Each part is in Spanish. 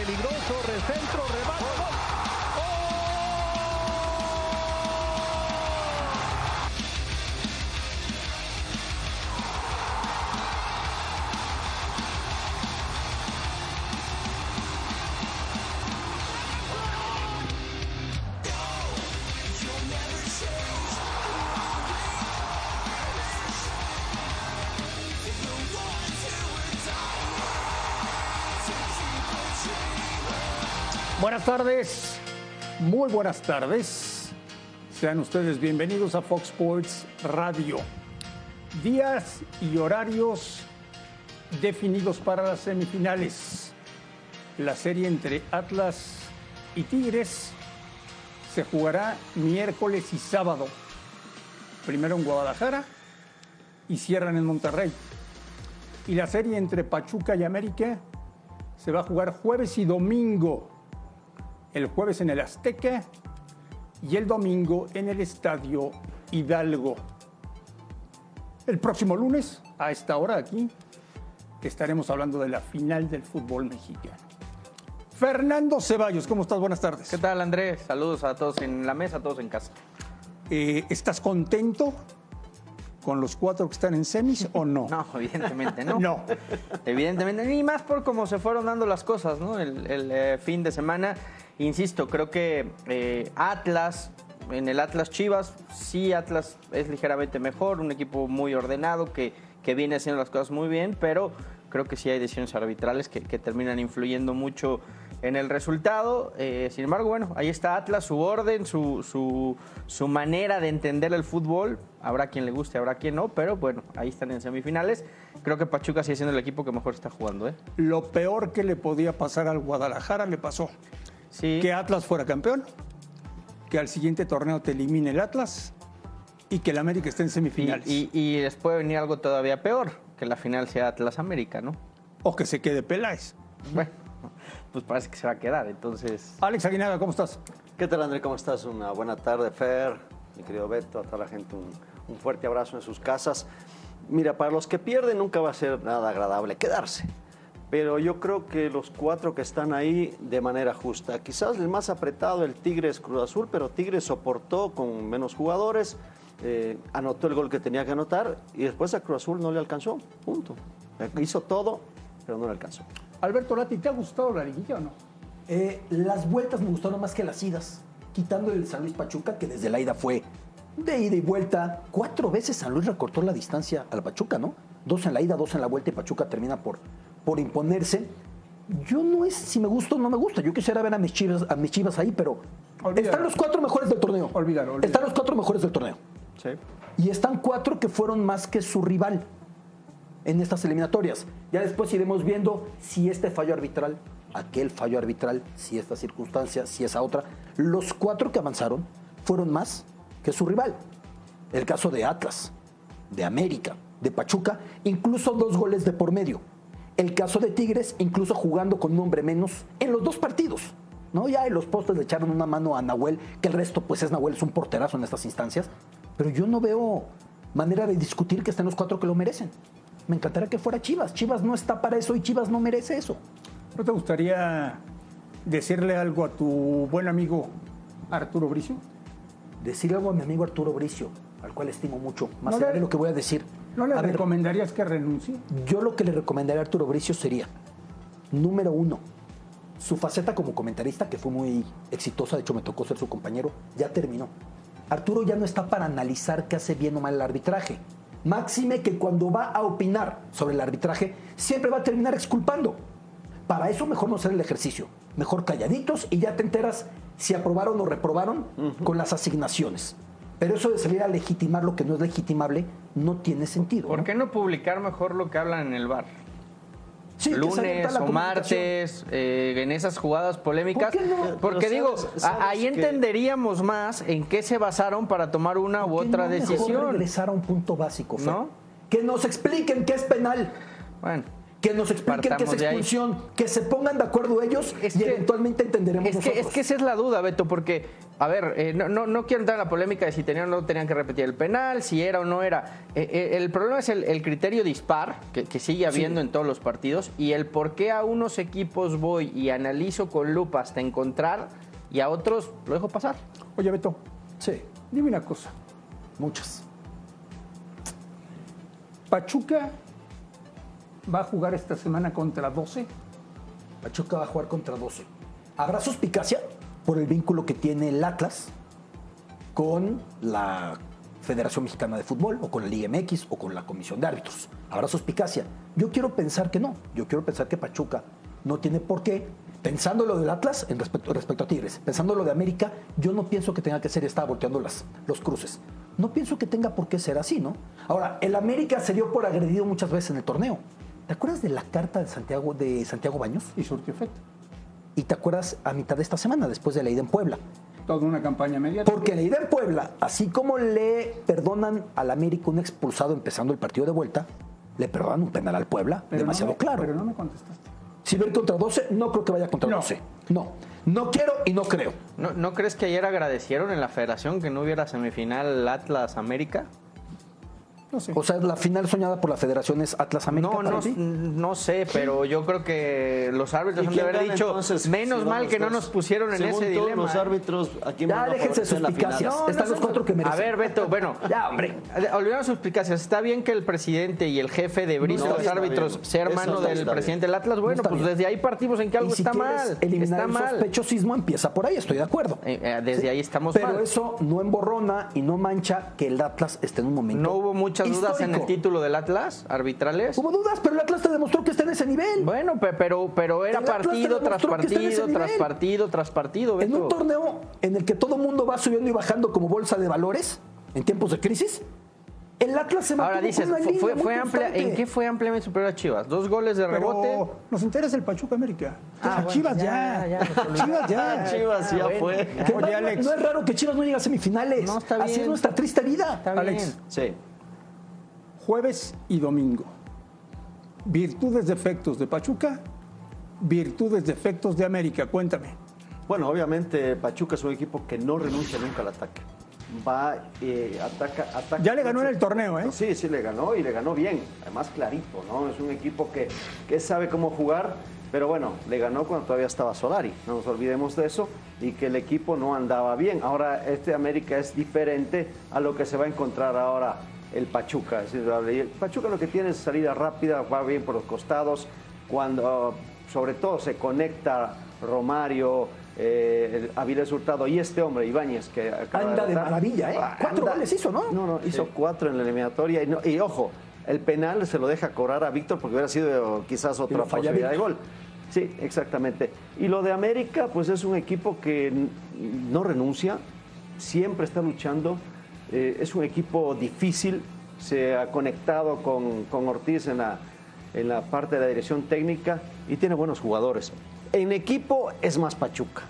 Peligroso, recentro, rebate. Buenas tardes, muy buenas tardes. Sean ustedes bienvenidos a Fox Sports Radio. Días y horarios definidos para las semifinales. La serie entre Atlas y Tigres se jugará miércoles y sábado. Primero en Guadalajara y cierran en Monterrey. Y la serie entre Pachuca y América se va a jugar jueves y domingo el jueves en el Azteca y el domingo en el Estadio Hidalgo. El próximo lunes, a esta hora aquí, estaremos hablando de la final del fútbol mexicano. Fernando Ceballos, ¿cómo estás? Buenas tardes. ¿Qué tal, Andrés? Saludos a todos en la mesa, a todos en casa. Eh, ¿Estás contento con los cuatro que están en semis o no? No, evidentemente no. No. Evidentemente, ni más por cómo se fueron dando las cosas, ¿no? El, el, eh, fin de semana. Insisto, creo que eh, Atlas, en el Atlas Chivas, sí Atlas es ligeramente mejor, un equipo muy ordenado que, que viene haciendo las cosas muy bien, pero creo que sí hay decisiones arbitrales que, terminan influyendo mucho en el resultado. Eh, sin embargo, bueno, ahí está Atlas, su orden, su, su, su, manera de entender el fútbol. Habrá quien le guste, habrá quien no, pero bueno, ahí están en semifinales. Creo que Pachuca sigue siendo el equipo que mejor está jugando. ¿eh? Lo peor que le podía pasar al Guadalajara le pasó. Sí. Que Atlas fuera campeón, que al siguiente torneo te elimine el Atlas y que el América esté en semifinales. Y, y, y les puede venir algo todavía peor, que la final sea Atlas América, ¿no? O que se quede Peláez. Bueno, pues parece que se va a quedar, entonces... Alex Aguinaga, ¿cómo estás? ¿Qué tal, André? ¿Cómo estás? Una buena tarde, Fer, mi querido Beto, a toda la gente un, un fuerte abrazo en sus casas. Mira, para los que pierden nunca va a ser nada agradable quedarse pero yo creo que los cuatro que están ahí de manera justa. Quizás el más apretado, el Tigres Cruz Azul, pero Tigres soportó con menos jugadores, eh, anotó el gol que tenía que anotar y después a Cruz Azul no le alcanzó, punto. Hizo todo, pero no le alcanzó. Alberto Lati, ¿te ha gustado la liguilla o no? Eh, las vueltas me gustaron más que las idas, quitando el San Luis Pachuca, que desde la ida fue de ida y vuelta. Cuatro veces San Luis recortó la distancia al Pachuca, ¿no? Dos en la ida, dos en la vuelta y Pachuca termina por, por imponerse. Yo no es si me gusta o no me gusta. Yo quisiera ver a mis chivas, a mis chivas ahí, pero olvídalo. están los cuatro mejores del torneo. Olvídalo, olvídalo. Están los cuatro mejores del torneo. Sí. Y están cuatro que fueron más que su rival en estas eliminatorias. Ya después iremos viendo si este fallo arbitral, aquel fallo arbitral, si esta circunstancia, si esa otra. Los cuatro que avanzaron fueron más que su rival. El caso de Atlas, de América, de Pachuca, incluso dos goles de por medio. El caso de Tigres, incluso jugando con un hombre menos en los dos partidos. ¿no? Ya en los postes le echaron una mano a Nahuel, que el resto, pues es Nahuel, es un porterazo en estas instancias. Pero yo no veo manera de discutir que estén los cuatro que lo merecen. Me encantaría que fuera Chivas. Chivas no está para eso y Chivas no merece eso. ¿No te gustaría decirle algo a tu buen amigo Arturo Bricio? Decirle algo a mi amigo Arturo Bricio, al cual estimo mucho, más allá de lo que voy a decir. ¿No le A ver, recomendarías que renuncie? Yo lo que le recomendaría a Arturo Bricio sería, número uno, su faceta como comentarista, que fue muy exitosa, de hecho me tocó ser su compañero, ya terminó. Arturo ya no está para analizar qué hace bien o mal el arbitraje. Máxime que cuando va a opinar sobre el arbitraje, siempre va a terminar exculpando. Para eso mejor no hacer el ejercicio. Mejor calladitos y ya te enteras si aprobaron o reprobaron uh -huh. con las asignaciones. Pero eso de salir a legitimar lo que no es legitimable no tiene sentido. ¿Por ¿no? qué no publicar mejor lo que hablan en el bar? Sí, Lunes o martes, eh, en esas jugadas polémicas. ¿Por qué no? Porque digo, sabes- ahí que- entenderíamos más en qué se basaron para tomar una u ¿Por qué otra no mejor decisión. regresar a un punto básico, Fer? ¿No? Que nos expliquen qué es penal. Bueno, Que nos expliquen qué es expulsión, que se pongan de acuerdo ellos Es y que- eventualmente entenderemos Es que, es que esa es la duda, Beto, porque, a ver, eh, no, no, no quiero entrar en la polémica de si tenían o no tenían que repetir el penal, si era o no era. Eh, eh, el problema es el, el criterio dispar, que, que sigue habiendo en todos los partidos, y el por qué a unos equipos voy y analizo con lupa hasta encontrar y a otros lo dejo pasar. Oye, Beto, Sí, dime una cosa. muchas. Pachuca va a jugar esta semana contra 12. Pachuca va a jugar contra 12. Habrá suspicacia por el vínculo que tiene el Atlas con la Federación Mexicana de Fútbol o con la Liga MX o con la Comisión de Árbitros. Habrá suspicacia. Yo quiero pensar que no. Yo quiero pensar que Pachuca no tiene por qué. Pensando lo del Atlas en respecto, respecto a Tigres, pensando lo de América, yo no pienso que tenga que ser, estaba volteando las, los cruces. No pienso que tenga por qué ser así, ¿no? Ahora, el América se dio por agredido muchas veces en el torneo. ¿Te acuerdas de la carta de Santiago, de Santiago Baños? Y surtió efecto. Y te acuerdas a mitad de esta semana, después de la ida en Puebla. Toda una campaña mediática. Porque la ida en Puebla, así como le perdonan al América un expulsado empezando el partido de vuelta, le perdonan un penal al Puebla, Pero no demasiado me- claro. Pero no me contestaste. Si va a ir contra 12, no creo que vaya contra No. 12. No. No quiero y no creo. ¿No, ¿No crees que ayer agradecieron en la federación que no hubiera semifinal Atlas-América? No sé. O sea, la final soñada por la Federación es Atlas América. No, para no, ti? no sé, pero yo creo que los árbitros ¿Y han de haber dicho, entonces, menos si mal que no nos pusieron en ese dilema. los ¿eh? árbitros, ¿a quién Ya déjense suspicacias. No, Están no, los no. cuatro que merecen. A ver, Beto, bueno, Ya, hombre. olvidamos sus explicaciones. Está bien que el presidente y el jefe de Brito, No, los árbitros, bien. sea hermano está- del está presidente del Atlas. Bueno, pues bien. desde ahí partimos en que algo y si está mal. eliminar Está el mal. sospechosismo, empieza por ahí, estoy de acuerdo. Eh, eh, desde ahí estamos Pero mal. eso no emborrona y no mancha que el Atlas esté en un momento ¿No hubo muchas dudas en el título del Atlas, arbitrales? Hubo dudas, pero el Atlas te demostró que está en ese nivel. Bueno, pe- pero, pero era partido tras partido, tras partido, tras partido. En un torneo en el que todo el mundo va subiendo y bajando como bolsa de valores en tiempos de crisis, el Atlas se Ahora dices, con una fue, línea fue, fue amplia. ¿en qué fue ampliamente superior a Chivas? ¿Dos goles de rebote? Pero nos interesa el Pachuca América. Ah, bueno, Chivas ya, ya. Chivas ya. Chivas ya bueno, fue. Oye, no, Alex. no es raro que Chivas no llegue a semifinales. No, está Así bien. es nuestra triste vida. Está bien. Alex. Sí. Jueves y domingo. Virtudes, defectos de Pachuca. Virtudes, defectos de América. Cuéntame. Bueno, obviamente Pachuca es un equipo que no renuncia nunca al ataque. Va, eh, ataca, ataca. Ya le ganó en el torneo, ¿eh? Sí, sí, le ganó y le ganó bien. Además, clarito, ¿no? Es un equipo que, que sabe cómo jugar, pero bueno, le ganó cuando todavía estaba Solari. No nos olvidemos de eso y que el equipo no andaba bien. Ahora, este América es diferente a lo que se va a encontrar ahora el Pachuca. Es decir, el Pachuca lo que tiene es salida rápida, va bien por los costados. Cuando, sobre todo, se conecta Romario, eh, Avilés Hurtado y este hombre, Ibáñez, que acaba Anda de maravilla, ¿eh? Cuatro goles hizo, ¿no? No, no, hizo cuatro en la eliminatoria. Y, no- y ojo, el penal se lo deja cobrar a Víctor porque hubiera sido quizás otra posibilidad de gol. Sí, exactamente. Y lo de América, pues es un equipo que no renuncia, siempre está luchando. Eh, es un equipo difícil, se ha conectado con, con Ortiz en la, en la parte de la dirección técnica y tiene buenos jugadores. En equipo es más Pachuca.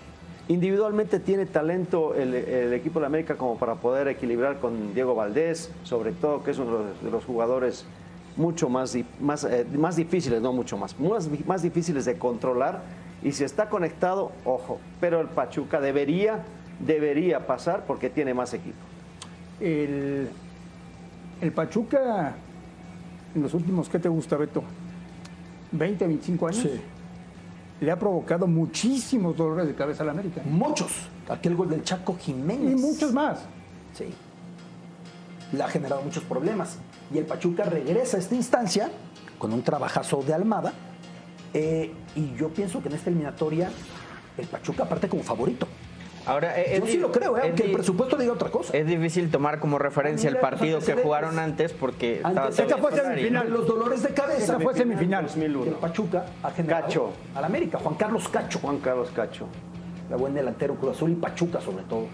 Individualmente tiene talento el, el equipo de América como para poder equilibrar con Diego Valdés, sobre todo que es uno de los, jugadores mucho más, más, eh, más difíciles, no mucho más, más, más difíciles de controlar. Y si está conectado, ojo, pero el Pachuca debería, debería pasar porque tiene más equipo. El, el Pachuca, en los últimos, ¿qué te gusta, Beto? ¿20, 25 años? Sí. Le ha provocado muchísimos dolores de cabeza a la América. Muchos. Aquel gol del Chaco Jiménez. Y muchos más. Sí. Le ha generado muchos problemas. Y el Pachuca regresa a esta instancia con un trabajazo de Almada. eh, y yo pienso que en esta eliminatoria el Pachuca parte como favorito. Ahora, eh, Yo es sí di- lo creo, ¿eh? es aunque el presupuesto diga otra cosa. Es difícil tomar como referencia el partido que jugaron antes porque estaba Antes- Esa fue semifinal. Los dolores de cabeza Esa fue semifinal. 2001. que el Pachuca ha generado Cacho. al América. Juan Carlos Cacho. Juan Carlos Cacho. La buen delantero Cruz Azul y Pachuca sobre todo.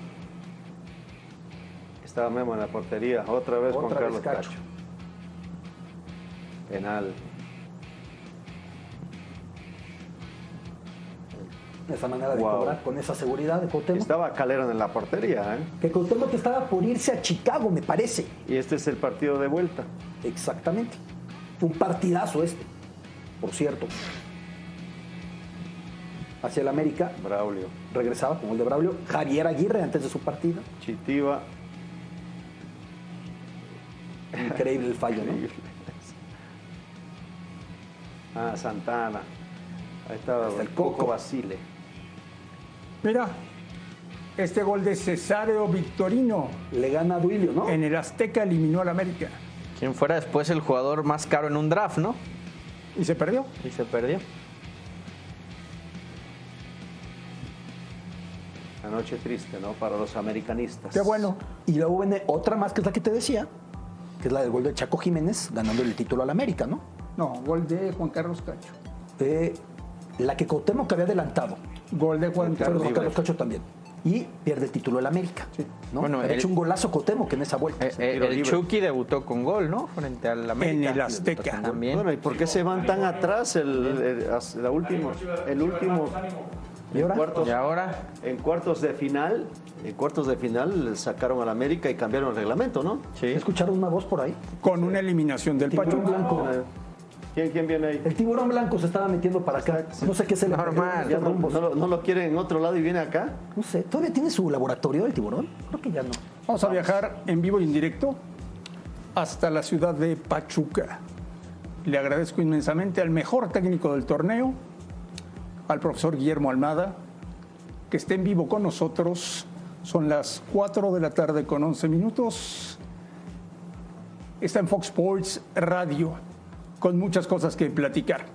Estaba Memo en la portería. Otra vez Juan Otra vez Carlos Cacho. Cacho. Penal. Esa manera de Wow. cobrar con esa seguridad de Cuauhtémoc. Estaba Calero en la portería, ¿eh? Que Cuauhtémoc estaba por irse a Chicago, me parece. Y este es el partido de vuelta. Exactamente. Fue un partidazo este. por cierto, hacia el América. Braulio. Regresaba con el de Braulio. Javier Aguirre antes de su partida. Chitiva. Increíble el fallo, ¿no? Ah, Santana. Ahí estaba Hasta el Coco. Basile. Mira, este gol de Cesáreo Victorino Le gana a Duilio, ¿no? en el Azteca eliminó al América Quien fuera después el jugador más caro en un draft, ¿no? y se perdió. Y se perdió. La noche triste, ¿no? Para los americanistas. Qué bueno. Y luego viene otra más que es la que te decía, que es la del gol de Chaco Jiménez ganando el título al América, ¿no? No, gol de Juan Carlos Cacho. Eh, la que Cuauhtémoc había adelantado. Gol de Juan Carlos Juan Carlos Cacho. También. Y pierde el título el América. ¿no? Bueno, el- hecho un golazo Cuauhtémoc en esa vuelta. Eh, eh, el libre. Chucky debutó con gol, ¿no? Frente al América. En el Azteca. También. Bueno, ¿y por qué se van tan atrás el, el- la última, el último ¿Y ahora? cuartos, Y ahora, en cuartos de final? En cuartos de final sacaron al América y cambiaron el reglamento, ¿no? sí. ¿Escucharon una voz por ahí? Con una eliminación del Pachuca. blanco. ¿Quién, quién viene ahí? El tiburón blanco se estaba metiendo para acá. No sé qué se le Normal. Ya no, no lo, no lo quieren en otro lado y viene acá. No sé, ¿todavía tiene su laboratorio el tiburón? Creo que ya no. Vamos a viajar en vivo y en directo hasta la ciudad de Pachuca. Le agradezco inmensamente al mejor técnico del torneo, al profesor Guillermo Almada, que esté en vivo con nosotros. Son las 4 de la tarde con 11 minutos. Está en Fox Sports Radio, con muchas cosas que platicar.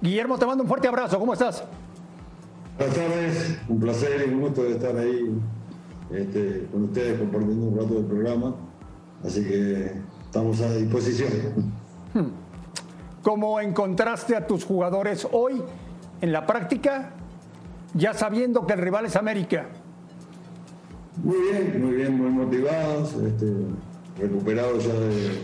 Guillermo, te mando un fuerte abrazo. ¿Cómo estás? Buenas tardes, un placer y un gusto de estar ahí este, con ustedes compartiendo un rato del programa. Así que estamos a disposición. ¿Cómo encontraste a tus jugadores hoy en la práctica, ya sabiendo que el rival es América? Muy bien, muy bien, muy motivados, este, recuperados ya de,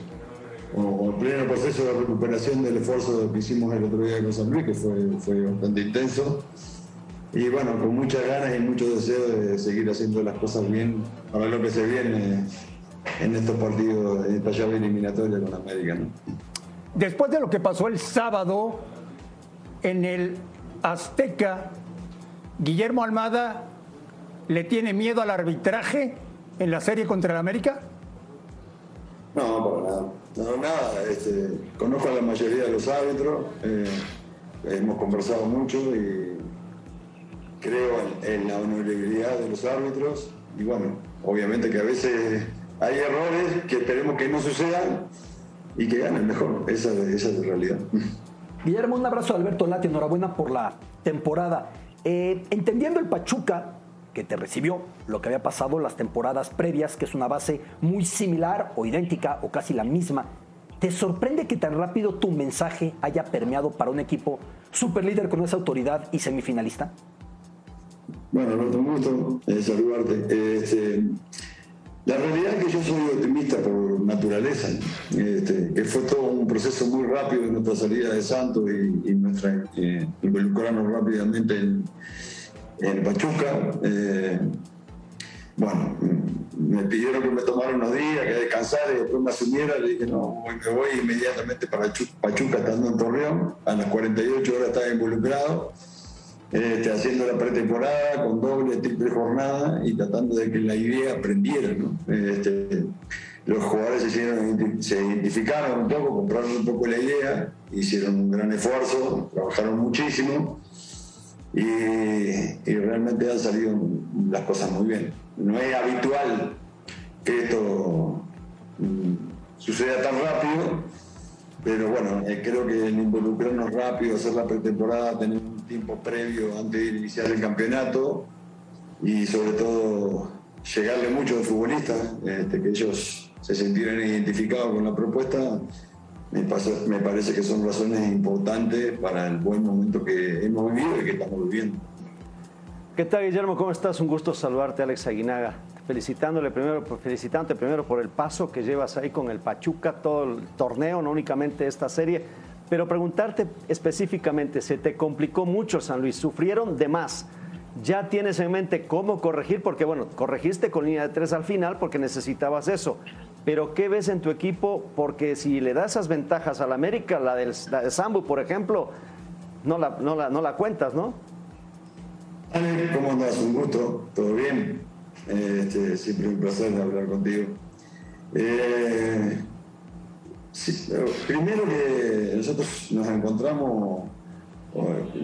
o, en pleno proceso de recuperación del esfuerzo que hicimos el otro día con San Luis, que fue, fue bastante intenso. Y bueno, con muchas ganas y mucho deseo de seguir haciendo las cosas bien para lo que se viene en estos partidos, en esta llave eliminatoria con América. ¿no? Después de lo que pasó el sábado en el Azteca, Guillermo Almada le tiene miedo al arbitraje en la serie contra el América. No, para nada. No, nada. Este, conozco a la mayoría de los árbitros, eh, hemos conversado mucho y creo en, la honorabilidad de los árbitros. Y bueno, obviamente que a veces hay errores que esperemos que no sucedan y que ganen mejor. Esa, esa es la realidad. Guillermo, un abrazo a Alberto Lati, enhorabuena por la temporada. Eh, entendiendo el Pachuca, que te recibió lo que había pasado las temporadas previas, que es una base muy similar o idéntica o casi la misma, ¿te sorprende que tan rápido tu mensaje haya permeado para un equipo superlíder con esa autoridad y semifinalista? Bueno, Alberto, un gusto eh, saludarte. Este, la realidad es que yo soy optimista por naturaleza, este, que fue todo un proceso muy rápido en nuestra salida de Santos y, y nuestra eh, involucrarnos rápidamente en, en Pachuca. Eh, bueno, me pidieron que me tomara unos días, que descansara y después me asumiera. Le dije, no, voy- me voy inmediatamente para Chu- Pachuca, estando en Torreón. A las 48 horas estaba involucrado este, haciendo la pretemporada con doble, triple jornada y tratando de que la idea aprendiera. Este, los jugadores se identificaron un poco, compraron un poco la idea, hicieron un gran esfuerzo, trabajaron muchísimo y, realmente han salido las cosas muy bien. No es habitual que esto mm, suceda tan rápido, pero bueno, eh, creo que el involucrarnos rápido, hacer la pretemporada, tener un tiempo previo antes de iniciar el campeonato y sobre todo llegarle mucho a los futbolistas, este, que ellos se sintieran identificados con la propuesta, me, parece que son razones importantes para el buen momento que hemos vivido y que estamos viviendo. ¿Qué tal, Guillermo? ¿Cómo estás? Un gusto saludarte, Alex Aguinaga. Felicitándole primero, felicitándote primero por el paso que llevas ahí con el Pachuca, todo el torneo, no únicamente esta serie. Pero preguntarte específicamente, ¿se te complicó mucho San Luis? ¿Sufrieron de más? ¿Ya tienes en mente cómo corregir? Porque, bueno, corregiste con línea de tres al final porque necesitabas eso. Pero ¿qué ves en tu equipo? Porque si le das esas ventajas al América, la del, la de Sambu, por ejemplo, no la, no la, no la cuentas, ¿no? ¿cómo andas? Un gusto, ¿todo bien? Este, siempre un placer hablar contigo. Eh, primero que nosotros nos encontramos,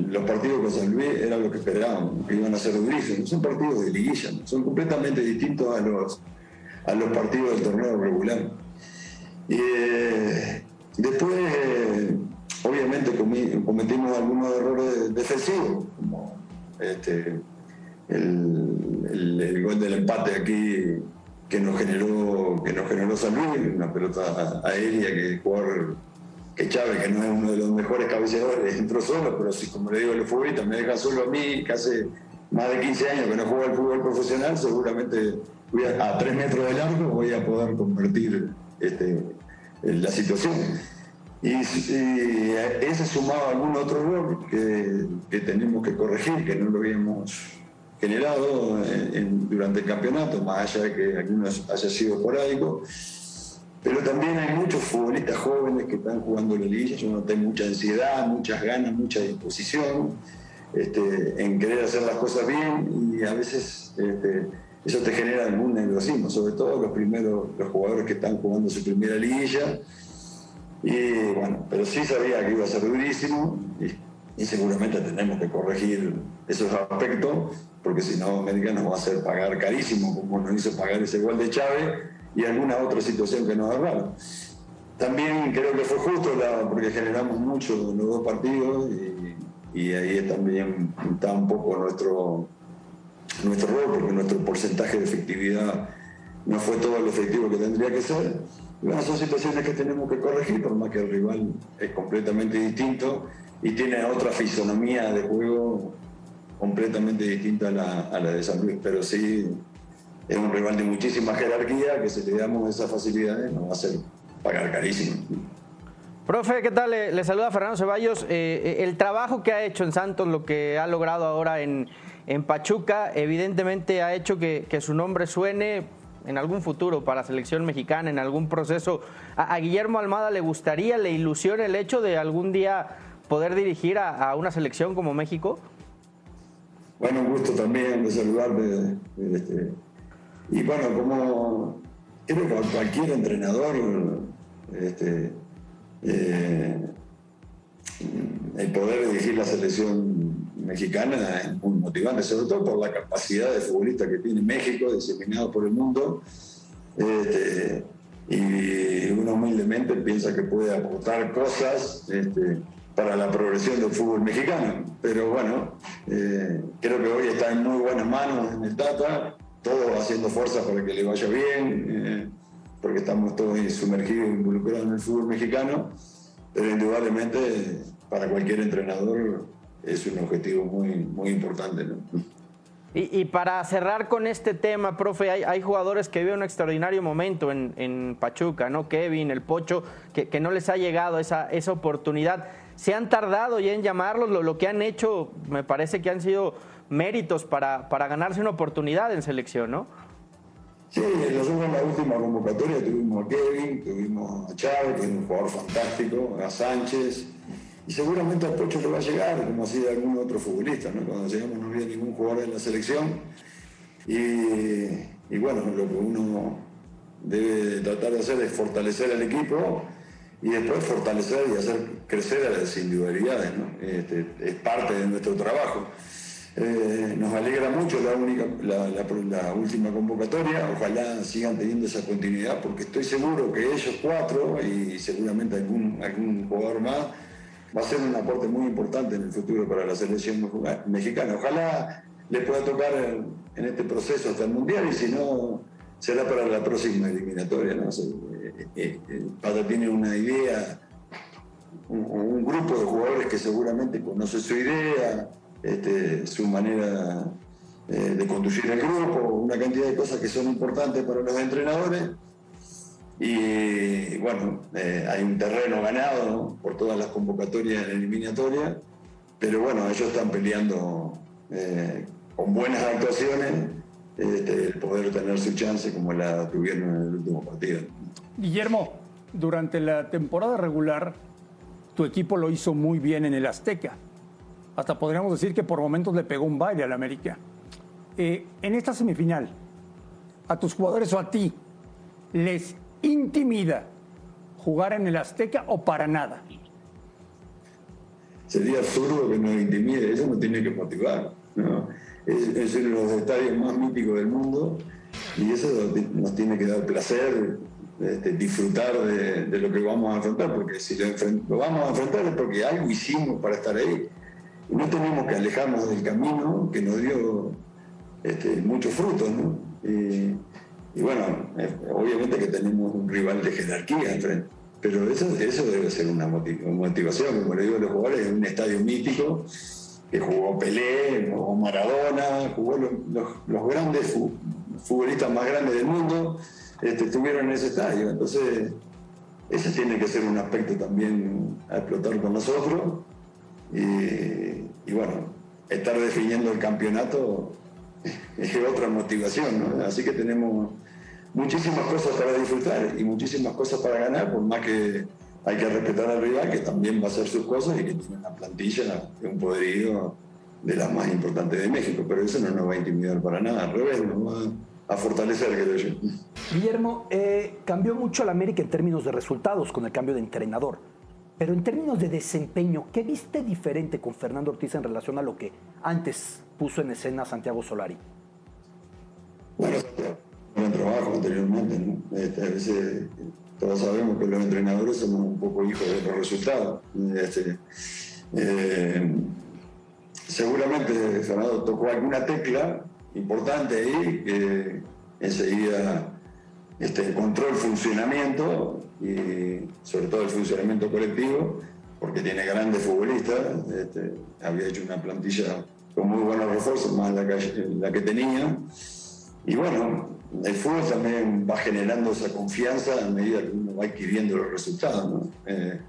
los partidos con San Luis era lo que esperábamos, que iban a ser durísimos. Son partidos de liguilla, son completamente distintos a los, a los partidos del torneo regular. Y eh, después, obviamente, cometimos algunos errores defensivos, como este, el, el, gol del empate aquí que nos generó que nos generó San Luis, una pelota aérea que jugador que Chávez, que no es uno de los mejores cabeceadores, entró solo, pero si como le digo a los futbolistas, me deja solo a mí, que hace más de 15 años que no juego al fútbol profesional, seguramente a, tres metros de largo voy a poder convertir este, la situación. Y, ese sumado a algún otro error que, que tenemos que corregir, que no lo habíamos generado durante el campeonato, más allá de que algunos haya sido esporádico. Pero también hay muchos futbolistas jóvenes que están jugando la liga. Yo noté mucha ansiedad, muchas ganas, mucha disposición este, en querer hacer las cosas bien y a veces este, eso te genera algún nerviosismo, sobre todo los primeros, los jugadores que están jugando su primera liguilla. Y bueno, pero sí sabía que iba a ser durísimo y, y seguramente tenemos que corregir esos aspectos porque si no América nos va a hacer pagar carísimo, como nos hizo pagar ese gol de Chávez y alguna otra situación que nos agarraron. También creo que fue justo porque generamos mucho los dos partidos y, ahí también está un poco nuestro, nuestro rol, porque nuestro porcentaje de efectividad no fue todo lo efectivo que tendría que ser. Bueno, son situaciones que tenemos que corregir, por más que el rival es completamente distinto y tiene otra fisonomía de juego completamente distinta a la, a la de San Luis, pero sí es un rival de muchísima jerarquía que si le damos esas facilidades nos va a hacer pagar carísimo. Profe, ¿qué tal? Le, saluda Fernando Ceballos. Eh, eh, el trabajo que ha hecho en Santos, lo que ha logrado ahora en, en Pachuca, evidentemente ha hecho que, su nombre suene en algún futuro para la selección mexicana, en algún proceso. A, Guillermo Almada le gustaría, le ilusiona el hecho de algún día poder dirigir a, una selección como México? Bueno, un gusto también de saludarte. Este, y bueno, como creo que cualquier entrenador, este, eh, el poder dirigir la selección mexicana es muy motivante, sobre todo por la capacidad de futbolista que tiene México, diseminado por el mundo. Este, y uno humildemente piensa que puede aportar cosas este, para la progresión del fútbol mexicano. Pero bueno, eh, creo que hoy está en muy buenas manos en el Tata, todos haciendo fuerza para que le vaya bien, eh, porque estamos todos sumergidos, involucrados en el fútbol mexicano, pero indudablemente para cualquier entrenador es un objetivo muy, muy importante. Y, para cerrar con este tema, profe, hay, jugadores que viven un extraordinario momento en, Pachuca, ¿no? Kevin, el Pocho, que, que no les ha llegado esa, esa oportunidad se han tardado ya en llamarlos, lo, que han hecho me parece que han sido méritos para, para ganarse una oportunidad en selección, ¿no? Sí, nosotros en la última convocatoria tuvimos a Kevin, tuvimos a Chávez, que es un jugador fantástico, a Sánchez, y seguramente a Pocho le va a llegar, como así de algún otro futbolista, ¿no? Cuando llegamos no había ningún jugador en la selección, y, bueno, lo que uno debe tratar de hacer es fortalecer al equipo y después fortalecer y hacer crecer a las individualidades. ¿no? Este, es parte de nuestro trabajo. Eh, nos alegra mucho la, única, la, última convocatoria, ojalá sigan teniendo esa continuidad porque estoy seguro que ellos cuatro y seguramente algún, algún jugador más va a ser un aporte muy importante en el futuro para la selección mexicana. Ojalá le pueda tocar en, este proceso hasta el Mundial y si no, será para la próxima eliminatoria. ¿no? Eh, eh, tiene una idea, un, grupo de jugadores que seguramente conoce su idea, este, su manera eh, de conducir el grupo, una cantidad de cosas que son importantes para los entrenadores. Y bueno, eh, hay un terreno ganado por todas las convocatorias en eliminatoria, pero bueno, ellos están peleando con buenas actuaciones este, el poder tener su chance como la tuvieron en el último partido. Guillermo, durante la temporada regular, tu equipo lo hizo muy bien en el Azteca. Hasta podríamos decir que por momentos le pegó un baile al América. Eh, en esta semifinal, a tus jugadores o a ti, ¿les intimida jugar en el Azteca o para nada? Sería absurdo que nos intimide, eso nos tiene que motivar. ¿no? Es, es uno de los estadios más míticos del mundo y eso nos tiene que dar placer, este, disfrutar de, lo que vamos a enfrentar, porque si lo, lo, vamos a enfrentar es porque algo hicimos para estar ahí. No tenemos que alejarnos del camino que nos dio este, muchos frutos. ¿no? Y, bueno, eh, obviamente que tenemos un rival de jerarquía enfrente. Pero eso, eso debe ser una motivación, como le digo a los jugadores, es un estadio mítico que jugó Pelé, jugó Maradona, jugó los, los, los grandes futbolistas más grandes del mundo, este, estuvieron en ese estadio. Entonces, ese tiene que ser un aspecto también a explotar con nosotros. Y, bueno, estar definiendo el campeonato es otra motivación, ¿no? Así que tenemos muchísimas cosas para disfrutar y muchísimas cosas para ganar, por más que hay que respetar al rival, que también va a hacer sus cosas y que tiene una plantilla un poderío de las más importantes de México, pero eso no nos va a intimidar para nada, al revés, nos va a fortalecer, creo yo. Guillermo, eh, cambió mucho la América en términos de resultados con el cambio de entrenador, pero en términos de desempeño, ¿qué viste diferente con Fernando Ortiz en relación a lo que antes puso en escena Santiago Solari? Bueno, buen trabajo anteriormente, ¿no? Este, a veces todos sabemos que los entrenadores somos un poco hijos de los resultados. Este, eh, seguramente Fernando tocó alguna tecla importante ahí que enseguida este, encontró el funcionamiento y sobre todo el funcionamiento colectivo, porque tiene grandes futbolistas, este, había hecho una plantilla con muy buenos refuerzos, más la que, tenía. Y bueno, el fútbol también va generando esa confianza a medida que uno va adquiriendo los resultados. Eh,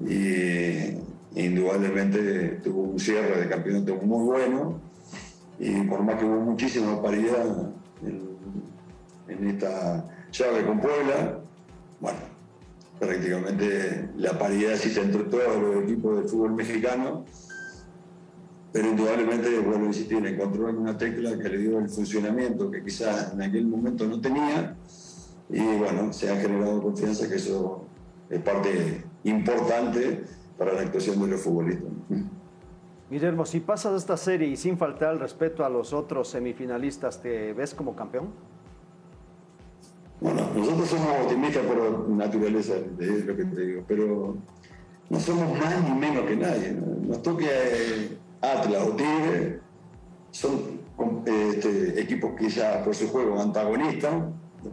y indudablemente tuvo un cierre de campeonato muy bueno y por más que hubo muchísima paridad en, en esta llave con Puebla, bueno, prácticamente la paridad existe entre todos los equipos del fútbol mexicano pero indudablemente, vuelvo a insistir, encontró en una tecla que le dio el funcionamiento que quizás en aquel momento no tenía y bueno, se ha generado confianza que eso es parte importante para la actuación de los futbolistas. Guillermo, si pasas esta serie y sin faltar el respeto a los otros semifinalistas, ¿te ves como campeón? Bueno, nosotros somos optimistas por naturaleza, es lo que te digo, pero no somos más ni menos que nadie. ¿no? Nos toque eh, Atlas o Tigre son este, equipos que ya por su juego antagonistas,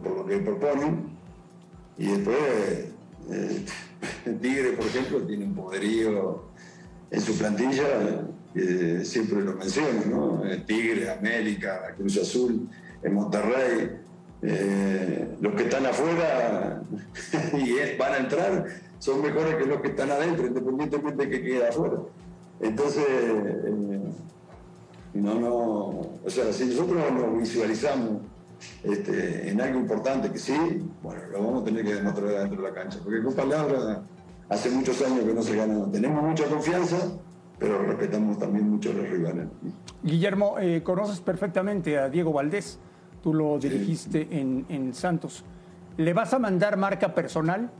por lo que proponen, y después eh, Tigre, por ejemplo, tiene un poderío en su plantilla, siempre lo menciono, ¿no? Eh, Tigre, América, Cruz Azul, en Monterrey, eh, los que están afuera y van a entrar son mejores que los que están adentro, independientemente de que quede afuera. Entonces, eh, no, no, o sea, si nosotros nos visualizamos este, en algo importante que sí, bueno, lo vamos a tener que demostrar dentro de la cancha, porque con palabras hace muchos años que no se gana, tenemos mucha confianza, pero respetamos también mucho a los rivales. Guillermo, eh, conoces perfectamente a Diego Valdés, tú lo dirigiste en, en Santos. ¿Le vas a mandar marca personal?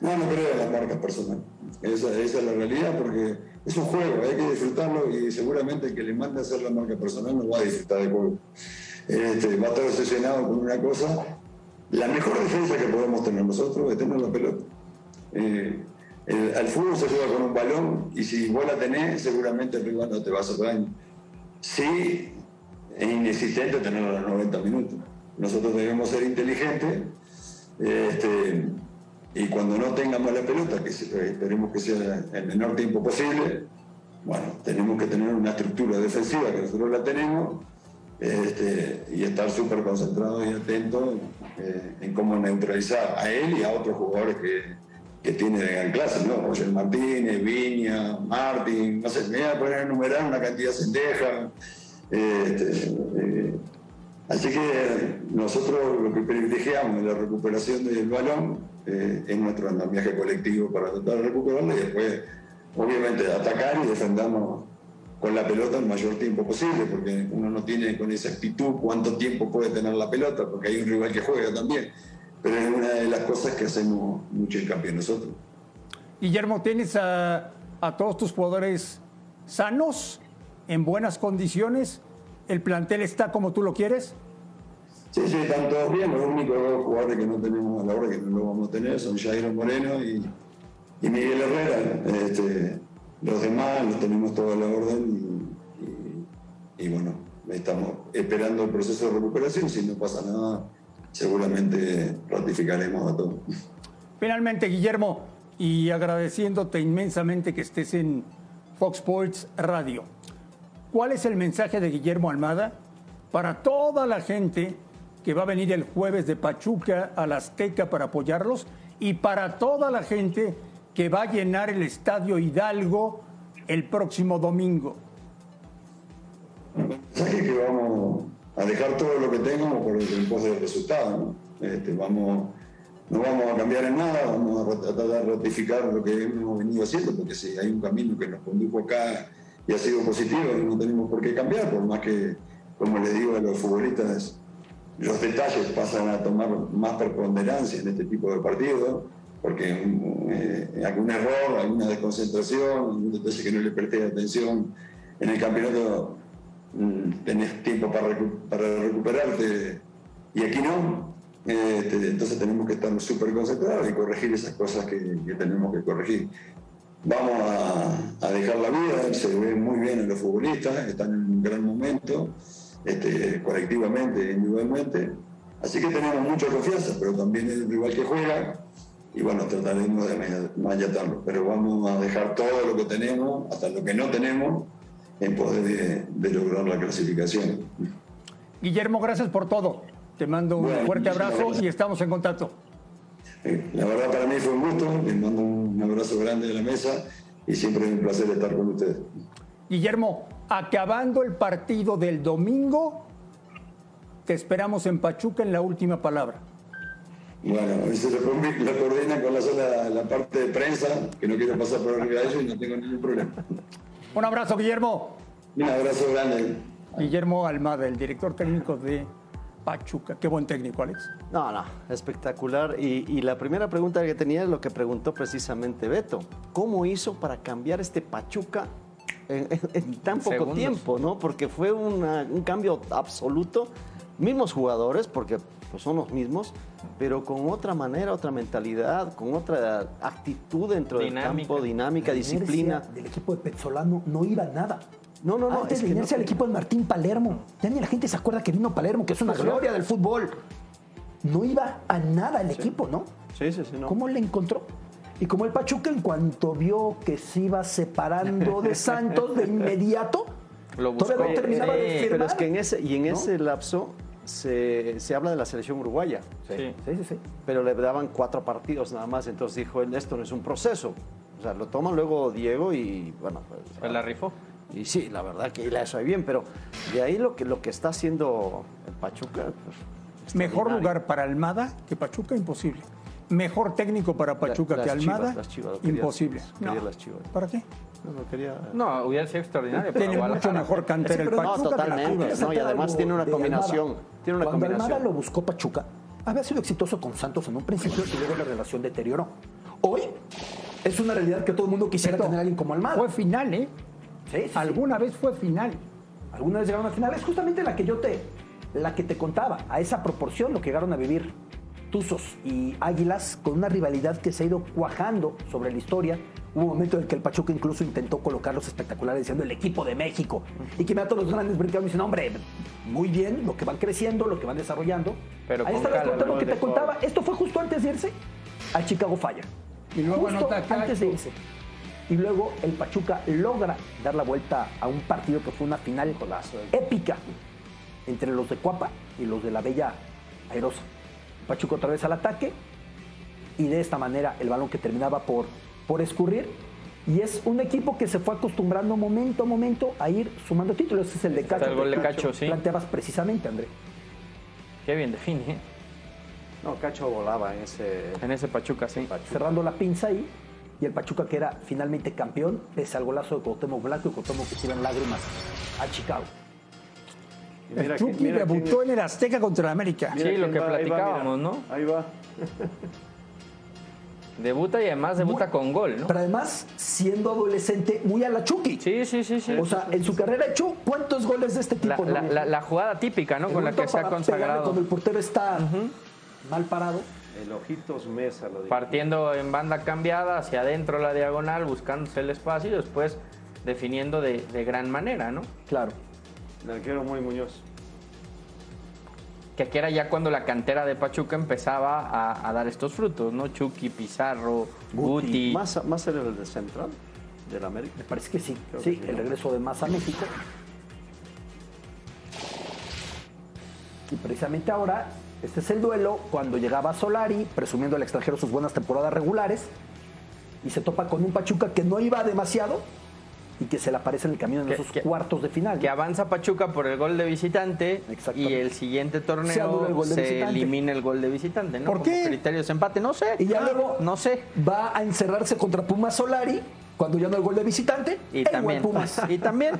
No, no creo en la marca personal. Esa, esa, es la realidad porque es un juego, hay que disfrutarlo y seguramente el que le mande a hacer la marca personal no va a disfrutar del juego. Este, va a estar obsesionado con una cosa. La mejor defensa que podemos tener nosotros es tener la pelota. Eh, el, al fútbol se juega con un balón y si vos la tenés, seguramente el rival no te va a hacer. Sí, es inexistente tenerlo a los 90 minutos. Nosotros debemos ser inteligentes. Este, y cuando no tengamos la pelota, que esperemos que sea el menor tiempo posible, bueno, tenemos que tener una estructura defensiva que nosotros la tenemos este, y estar súper concentrados y atentos eh, en cómo neutralizar a él y a otros jugadores que, que tiene de gran clase, ¿no? Roger Martínez, Viña, Martín, no sé, me voy a poner a enumerar una cantidad de cendejas. Este, eh, Así que nosotros lo que privilegiamos es la recuperación del balón eh, en nuestro andamiaje colectivo para tratar de recuperarlo y después, obviamente, atacar y defendamos con la pelota el mayor tiempo posible, porque uno no tiene con esa actitud cuánto tiempo puede tener la pelota, porque hay un rival que juega también. Pero es una de las cosas que hacemos mucho hincapié nosotros. Guillermo, ¿tienes a, a todos tus jugadores sanos, en buenas condiciones? ¿El plantel está como tú lo quieres? Sí, sí, están todos bien. Los únicos dos jugadores que no tenemos a la hora, que no lo vamos a tener, son Jairo Moreno y, y Miguel Herrera. Este, los demás los tenemos toda la orden y, y, y, bueno, estamos esperando el proceso de recuperación. Si no pasa nada, seguramente ratificaremos a todos. Finalmente, Guillermo, y agradeciéndote inmensamente que estés en Fox Sports Radio. ¿Cuál es el mensaje de Guillermo Almada para toda la gente que va a venir el jueves de Pachuca a la Azteca para apoyarlos y para toda la gente que va a llenar el Estadio Hidalgo el próximo domingo? Que vamos a dejar todo lo que tengamos por el pos del resultado. ¿no? Este, vamos, no vamos a cambiar en nada, vamos a tratar de ratificar lo que hemos venido haciendo, porque si hay un camino que nos condujo acá y ha sido positivo, no tenemos por qué cambiar, por más que, como les digo a los futbolistas, los detalles pasan a tomar más preponderancia en este tipo de partidos, porque eh, algún error, alguna desconcentración, algún detalle que no le presté atención en el campeonato, mm, tenés tiempo para, recu para recuperarte y aquí no. Este, entonces tenemos que estar súper concentrados y corregir esas cosas que tenemos que corregir. Vamos a, a, dejar la vida, se ve muy bien en los futbolistas, están en un gran momento, este, colectivamente, individualmente. Así que tenemos mucha confianza, pero también es el rival que juega y bueno, trataremos de mayatarlo. Pero vamos a dejar todo lo que tenemos, hasta lo que no tenemos, en poder de, de lograr la clasificación. Guillermo, gracias por todo. Te mando un bueno, fuerte abrazo gracias. y estamos en contacto. La verdad para mí fue un gusto, les mando un abrazo grande de la mesa y siempre es un placer estar con ustedes. Guillermo, acabando el partido del domingo, te esperamos en Pachuca en la última palabra. Bueno, se lo, lo coordina con la, sola, la parte de prensa, que no quiero pasar por arriba de ellos y no tengo ningún problema. Un abrazo, Guillermo. Un abrazo grande. Guillermo Almada, el director técnico de Pachuca. Qué buen técnico, Alex. No, no, espectacular. Y, y, la primera pregunta que tenía es lo que preguntó precisamente Beto. ¿Cómo hizo para cambiar este Pachuca en, en, en tan poco Segundos. tiempo, no? Porque fue una, un cambio absoluto. Mismos jugadores, porque pues, son los mismos, pero con otra manera, otra mentalidad, con otra actitud dentro dinámica. del campo, dinámica, la disciplina. del equipo de Pezzolano no iba nada. No, no, no. Antes es de unirse no, al equipo de Martín Palermo. Ya ni la gente se acuerda que vino Palermo, que es una gloria del fútbol. No iba a nada el Sí. equipo, ¿no? Sí, sí, sí. No. ¿Cómo le encontró? Y como el Pachuca, en cuanto vio que se iba separando de Santos de inmediato, Lo buscó. todavía no terminaba de Eh, firmar. pero es que en ese, y en ¿no? ese lapso se, se habla de la selección uruguaya. Sí. Sí, sí, sí. pero le daban cuatro partidos nada más, entonces dijo, esto no es un proceso. O sea, lo toma luego Diego y bueno, pues, Pues la rifó. Y sí, la verdad que la hizo bien, pero de ahí lo que, lo que está haciendo el Pachuca, pues, Mejor lugar para Almada que Pachuca, imposible. Mejor técnico para Pachuca La- que Almada, Chivas, las Chivas, lo quería- imposible. quería No. las Chivas. ¿Para qué? No, quería... No, hubiera sido extraordinario. Tiene mucho mejor cantera el pero No, Pachuca. totalmente. No, y además tiene una combinación, Almada. tiene una Cuando combinación. Almada lo buscó Pachuca, había sido exitoso con Santos en un principio y luego la relación deterioró. Hoy es una realidad que todo el mundo quisiera Pero tener a alguien como Almada. Fue final, ¿eh? Sí, sí, sí. Alguna vez fue final. Alguna vez llegaron a final. Es justamente la que yo te, la que te contaba. A esa proporción lo que llegaron a vivir Tuzos y Águilas con una rivalidad que se ha ido cuajando sobre la historia. Hubo un momento en el que el Pachuca incluso intentó colocar los espectaculares diciendo el equipo de México. Y que me todos los grandes brincaron y dicen, hombre, muy bien, lo que van creciendo, lo que van desarrollando. Pero Ahí con está la calma, pregunta, lo que te contaba. Esto fue justo antes de irse al Chicago Fire. Y luego Justo antes de irse. Y luego el Pachuca logra dar la vuelta a un partido que fue una final épica entre los de Cuapa y los de la Bella Airosa. Pachuca otra vez al ataque y de esta manera el balón que terminaba por, por escurrir. Y es un equipo que se fue acostumbrando momento a momento a ir sumando títulos. Ese es el de Cacho. el gol de Cacho, sí. Planteabas precisamente, André. Qué bien define, ¿eh? No, Cacho volaba en ese... En ese Pachuca, sí. cerrando la pinza ahí. Y el Pachuca que era finalmente campeón, pese al golazo de Cuauhtémoc Blanco y Cuauhtémoc que tiran lágrimas a Chicago. Y mira el quién- Chucky mira debutó quién- en el Azteca contra el América. mira Sí, lo que va, ahí va, platicábamos. ¿no? Ahí va. Debuta y además debuta con gol, ¿no? Pero además, siendo adolescente, muy a la Chucky. Sí, sí, sí, sí. O sea, en su carrera ha hecho cuántos goles de este La, tipo. la- ¿no? la- la jugada típica, ¿no? El Con la que se ha consagrado. Cuando el portero está mal parado. El Ojitos Mesa lo. Partiendo en banda cambiada hacia adentro la diagonal, buscándose el espacio y después definiendo de, de gran manera, ¿no? Claro. El arquero muy Muñoz. Que aquí era ya cuando la cantera de Pachuca empezaba a, a dar estos frutos, ¿no? Chucky, Pizarro, Guti. Guti. Más, más era el de Central, del América. Me parece que sí. Creo sí, que el regreso de Más a México. Y precisamente ahora, este es el duelo cuando llegaba Solari, presumiendo al extranjero sus buenas temporadas regulares, y se topa con un Pachuca que no iba demasiado y que se le aparece en el camino en Que- esos que- cuartos de final. Que avanza Pachuca por el gol de visitante y el siguiente el torneo gol de se visitante. elimina el gol de visitante, ¿no? ¿Por Como qué? criterio de desempate, no sé. Y ya luego No sé. va a encerrarse contra Pumas Solari cuando ya no hay gol de visitante. Y e también. Pumas. Y también.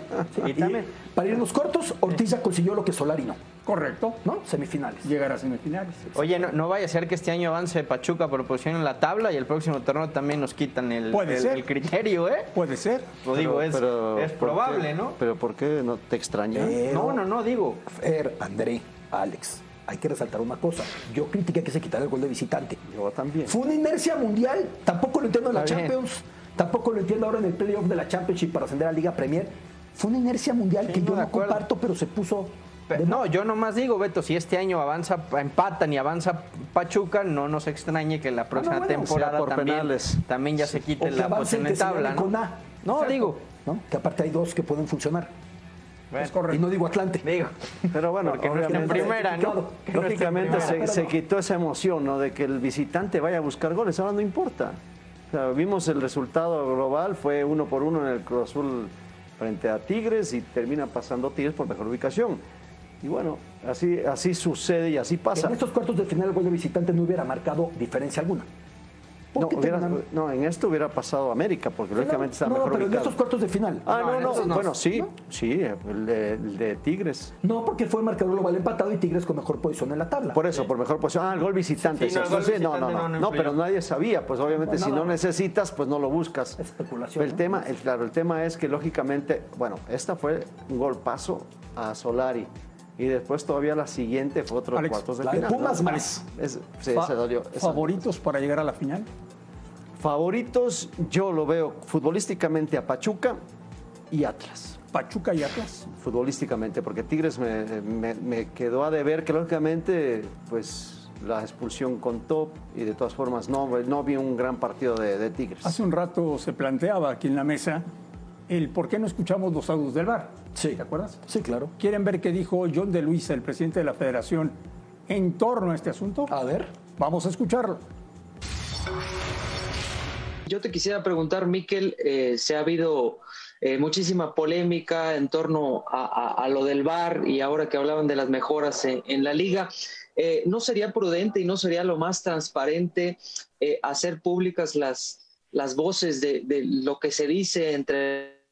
Y Y también. para irnos cortos, Ortiz ya consiguió lo que Solari no, Correcto. ¿no? Semifinales. Llegar a semifinales. Oye, no, no vaya a ser que este año avance Pachuca por posición en la tabla y el próximo torneo también nos quitan el, Puede el- ser. el criterio, ¿eh? Puede ser. Lo digo, es, es ¿por probable, qué? ¿no? Pero ¿por qué no te extraña? Pero- No, no, no, digo. Fer, André, Alex, hay que resaltar una cosa. Yo critiqué que se quitara el gol de visitante. Yo también. Fue una inercia mundial. Tampoco lo entiendo en la bien. Tampoco lo entiendo ahora en el playoff de la Championship para ascender a Liga Premier. Fue una inercia mundial Sí, que no, yo no acuerdo. comparto, pero se puso. Pe- de No, yo nomás digo, Beto, si este año avanza, empatan y avanza Pachuca, no nos extrañe que la próxima bueno, temporada por también, penales. también ya se quite la posición en tabla, ¿no? con A. No, Exacto. digo. ¿no? Que aparte hay dos que pueden funcionar. Bueno, Es correcto. Y no digo Atlante. Digo. Pero bueno, Porque no está en obviamente, primera, ¿no? Lógicamente primera. se, Pero quitó esa emoción, ¿no? De que el visitante vaya a buscar goles. Ahora no importa. Vimos el resultado global, fue uno por uno en el Cruz Azul frente a Tigres y termina pasando Tigres por mejor ubicación. Y bueno, así, así sucede y así pasa. En estos cuartos de final el gol de visitante no hubiera marcado diferencia alguna. No, hubiera- no, en esto hubiera pasado América, porque lógicamente está no, mejor pero en estos cuartos de final. Ah, No, no, no, no. bueno, sí, sí, el de, el de Tigres. No, porque fue marcador global empatado y Tigres con mejor posición en la tabla. Por eso, por mejor posición. Ah, el gol visitante. Sí, no, el sí, gol sí, no, visitante no, no, no, no no, pero nadie sabía. Pues obviamente, No, si no necesitas, pues no lo buscas. Especulación, El ¿no? tema, el, claro, el tema es que lógicamente, bueno, esta fue un gol paso a Solari. Y después todavía la siguiente fue otro Alex, cuartos de la de final. Pumas ¿no? más. Es- sí, se dolió. ¿Favoritos para llegar a la final? Favoritos, yo lo veo futbolísticamente a Pachuca y Atlas. Pachuca y Atlas. futbolísticamente, porque Tigres me, me- me quedó a deber que lógicamente pues la expulsión contó y de todas formas no, no vi un gran partido de, de Tigres. Hace un rato se planteaba aquí en la mesa el por qué no escuchamos los audios del bar. Sí. ¿Te acuerdas? Sí, claro. ¿Quieren ver qué dijo John de Luisa, el presidente de la federación, en torno a este asunto? A ver. Vamos a escucharlo. Yo te quisiera preguntar, Miquel, eh, se ha habido eh, muchísima polémica en torno a, a- a lo del VAR y ahora que hablaban de las mejoras en, en la liga. Eh, ¿No sería prudente y no sería lo más transparente eh, hacer públicas las, las voces de, lo que se dice entre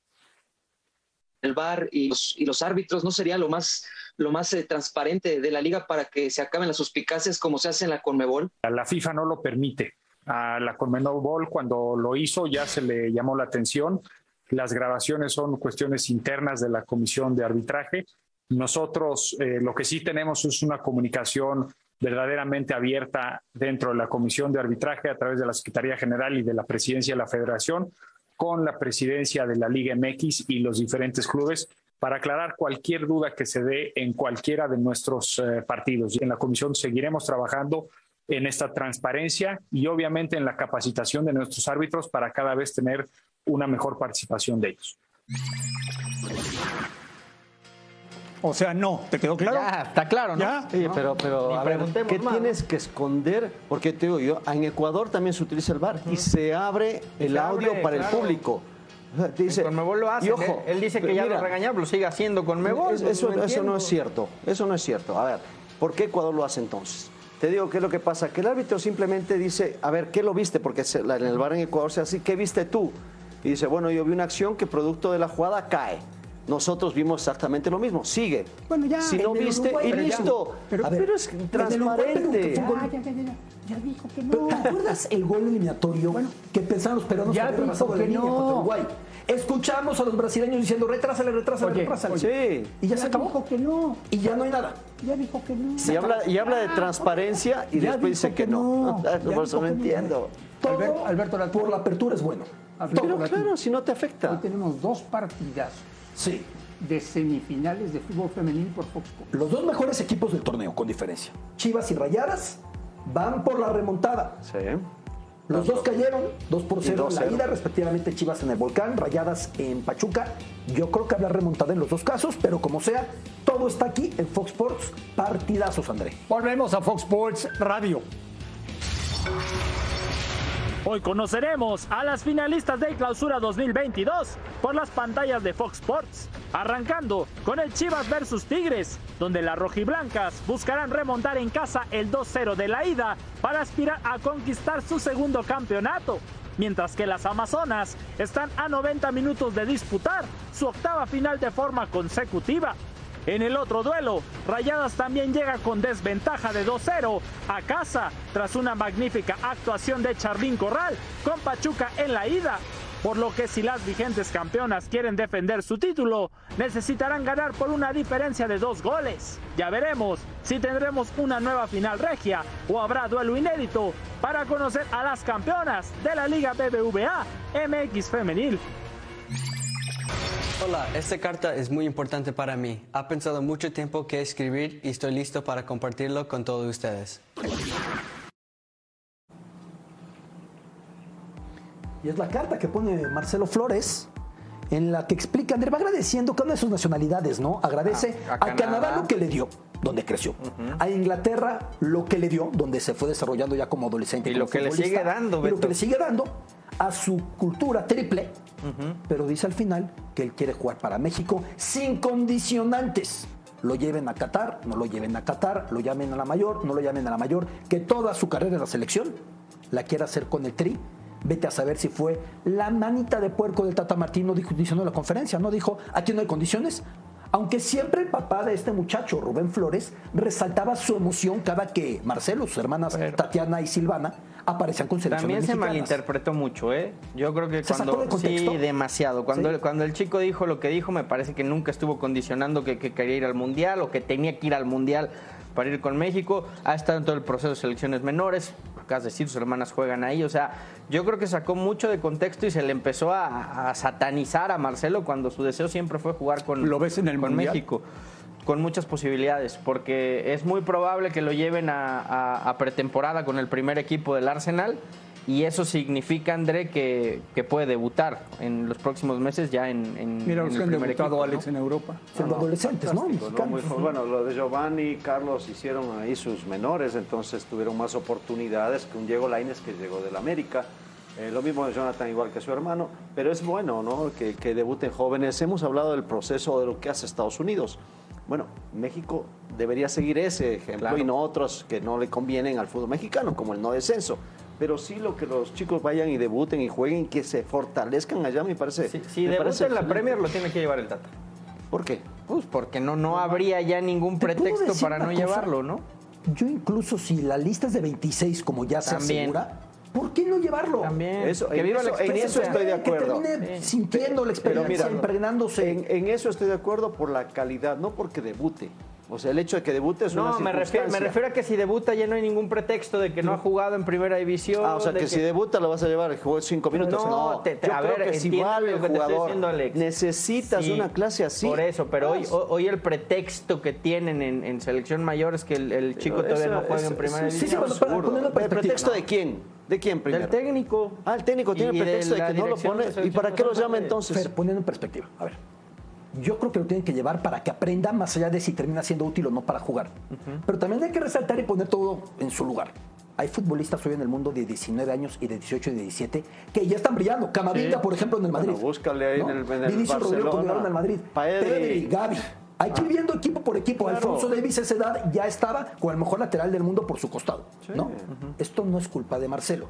el los, y los árbitros? ¿No sería lo más, lo más eh, transparente de la liga para que se acaben las suspicacias como se hace en la Conmebol? La FIFA no lo permite. A la Conmebol cuando lo hizo ya se le llamó la atención. Las grabaciones son cuestiones internas de la comisión de arbitraje. Nosotros eh, lo que sí tenemos es una comunicación verdaderamente abierta dentro de la comisión de arbitraje a través de la Secretaría General y de la presidencia de la Federación con la presidencia de la Liga MX y los diferentes clubes para aclarar cualquier duda que se dé en cualquiera de nuestros eh, partidos. En la comisión seguiremos trabajando en esta transparencia y obviamente en la capacitación de nuestros árbitros para cada vez tener una mejor participación de ellos. O sea, no, ¿te quedó claro? Ya, está claro, ¿no? Ya. Sí, pero, pero a ver, ¿qué más, tienes que esconder? Porque te digo yo, en Ecuador también se utiliza el VAR y se abre el se audio abre, para claro. el público. Te dice, Conmebol lo hace. y ojo, él dice que ya mira, lo regañaba, lo sigue haciendo con Mebol. Es- eso, eso no es cierto. Eso no es cierto. A ver, ¿Por qué Ecuador lo hace entonces? Te digo qué es lo que pasa, que el árbitro simplemente dice, a ver, ¿qué lo viste? Porque en el bar en Ecuador se hace así, ¿qué viste tú? Y dice, bueno, yo vi una acción que producto de la jugada cae. Nosotros vimos exactamente lo mismo, sigue. Bueno, ya, si no viste, Uruguay, y listo. Pero- Pero, a ver, es pero transparente. gol- Ya, ya, ya, ya. Ya dijo que no. ¿Te acuerdas el gol eliminatorio que pensaban los peruanos Ya que dijo que no. contra Uruguay? Escuchamos a los brasileños diciendo, retrásale, retrásale, Oye, retrásale. Sí. Y ya, Ya se acabó. dijo que no. Y ya no hay nada. Ya dijo que no. Y habla, y habla de transparencia y Ya después dice que, que no. no. Ya Por eso no entiendo. Todo Alberto- por la apertura es bueno. Alberto Pero claro, si no te afecta. Hoy tenemos dos partidas Sí. de semifinales de fútbol femenil por Fox Sports. Los dos mejores equipos del torneo, con diferencia. Chivas y Rayadas van por la remontada. Sí. Los dos cayeron, 2 por Y 0 en la 2-0. ida, respectivamente Chivas en el Volcán, Rayadas en Pachuca. Yo creo que habrá remontada en los dos casos, pero como sea, todo está aquí en Fox Sports. Partidazos, André. Volvemos a Fox Sports Radio. Hoy conoceremos a las finalistas de Clausura 2022 por las pantallas de Fox Sports, arrancando con el Chivas versus Tigres, donde las rojiblancas buscarán remontar en casa el 2-0 de la ida para aspirar a conquistar su segundo campeonato, mientras que las Amazonas están a 90 minutos de disputar su octava final de forma consecutiva. En el otro duelo, Rayadas también llega con desventaja de 2-0 a casa tras una magnífica actuación de Charlín Corral con Pachuca en la ida. Por lo que si las vigentes campeonas quieren defender su título, necesitarán ganar por una diferencia de dos goles. Ya veremos si tendremos una nueva final regia o habrá duelo inédito para conocer a las campeonas de la Liga BBVA MX Femenil. Hola, esta carta es muy importante para mí. Ha pensado mucho tiempo que escribir y estoy listo para compartirlo con todos ustedes. Y es la carta que pone Marcelo Flores, en la que explica, André va agradeciendo cada una de sus nacionalidades, ¿no? Agradece A- a, a Canadá. Canadá. lo que le dio, donde creció. A Inglaterra lo que le dio, donde se fue desarrollando ya como adolescente. Y como lo que le sigue dando, Y lo que le sigue dando a su cultura triple. Pero dice al final que él quiere jugar para México sin condicionantes. Lo lleven a Qatar, no lo lleven a Qatar, lo llamen a la mayor, no lo llamen a la mayor, que toda su carrera en la selección la quiere hacer con el Tri. Vete a saber si fue la manita de puerco del Tata Martino, dijo, diciendo en la conferencia, ¿no? Dijo, aquí no hay condiciones. Aunque siempre el papá de este muchacho, Rubén Flores, resaltaba su emoción cada que Marcelo, sus hermanas Tatiana y Silvana, aparecían con selecciones También se malinterpretó mucho, ¿eh? Yo creo que ¿Se sacó cuando... de contexto? Sí, demasiado. Cuando, Sí. el, cuando el chico dijo lo que dijo, me parece que nunca estuvo condicionando que, que quería ir al Mundial o que tenía que ir al Mundial para ir con México. Ha estado en todo el proceso de selecciones menores. Acabas de decir, sus hermanas juegan ahí. O sea, yo creo que sacó mucho de contexto y se le empezó a, a satanizar a Marcelo cuando su deseo siempre fue jugar con, ¿Lo ves en el con Mundial? México con muchas posibilidades, porque es muy probable que lo lleven a, a- a pretemporada con el primer equipo del Arsenal y eso significa, André, que, que puede debutar en los próximos meses ya en, en- Mira en el han primer debutado, equipo, Alex, ¿no? en Europa. Siendo adolescentes, ¿no? Bueno, lo de Giovanni y Carlos hicieron ahí sus menores, entonces tuvieron más oportunidades que un Diego Lainez que llegó del América. Eh, lo mismo de Jonathan, igual que su hermano, pero es bueno ¿no? que, que debuten jóvenes. Hemos hablado del proceso de lo que hace Estados Unidos. Bueno, México debería seguir ese ejemplo y no otros que no le convienen al fútbol mexicano, como el no descenso. Pero sí lo que los chicos vayan y debuten y jueguen, que se fortalezcan allá, me parece. Si, si me parece en la. Premier lo tiene que llevar el Tata. ¿Por qué? Pues porque no, no habría ya ningún ¿Te puedo pretexto para no cosa? llevarlo, ¿no? Yo incluso si la lista es de 26, como ya se asegura, ¿por qué no llevarlo? También. Eso- que en viva la eso- en experiencia. eso estoy de acuerdo. Que termine sintiendo la experiencia, mira, impregnándose. En, en eso estoy de acuerdo por la calidad, no porque debute. O sea, el hecho de que debute es una No, me refiero, me refiero a que si debuta ya no hay ningún pretexto de que no ha jugado en primera división. Ah, o sea, que, si debuta lo vas a llevar, jugó cinco minutos. No, No, te- te- yo a creo ver, que si vale el jugador, diciendo, Alex. necesitas Sí, una clase así. Por eso, pero hoy, hoy el pretexto que tienen en, en selección mayor es que el, el chico todavía eso- no juega eso- en primera sí, división. seguro. ponerlo en ¿El pretexto ¿no? de quién? ¿De quién primero? Del técnico. Ah, el técnico tiene el pretexto de, que no lo pone. ¿Y para qué lo llama entonces? Fer, poniendo en perspectiva, a ver. Yo creo que lo tienen que llevar para que aprenda más allá de si termina siendo útil o no para jugar. Pero también hay que resaltar y poner todo en su lugar. Hay futbolistas hoy en el mundo de 19 años y de 18 y de 17 que ya están brillando. Camavinga, por ejemplo, en el Madrid. Bueno, búscale ahí en el- en el Barcelona. en el Madrid. Pedri. Gavi. Hay que ir viendo equipo por equipo. Alfonso Davis a esa edad ya estaba con el mejor lateral del mundo por su costado. ¿no? Esto no es culpa de Marcelo.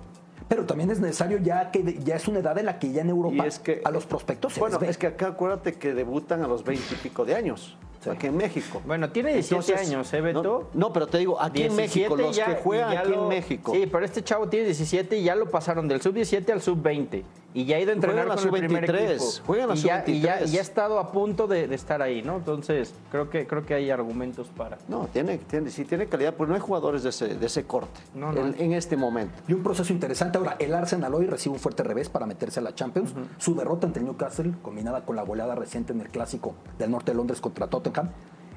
Pero también es necesario ya que ya es una edad en la que ya en Europa Y es que- a los prospectos se Bueno, les ve. es que acá acuérdate que debutan a los 20 y pico de años. Aquí en México. Bueno, tiene 17 años, ¿eh, Beto? No, no, pero te digo, aquí en 17 México, los ya- que juegan aquí lo- en México. Sí, pero este chavo tiene 17 y ya lo pasaron del sub-17 al sub-20. Y ya ha ido a entrenar Juegan con el primer sub-23, equipo. juegan y y ya- sub-23. y ya ha estado a punto de, de estar ahí, ¿no? Entonces, creo que, creo que hay argumentos para... No, tiene, tiene, sí tiene calidad, pues no hay jugadores de ese, de ese corte No, no. En, en este momento. Y un proceso interesante. Ahora, el Arsenal hoy recibe un fuerte revés para meterse a la Champions. Su derrota ante el Newcastle, combinada con la goleada reciente en el clásico del norte de Londres contra Tottenham,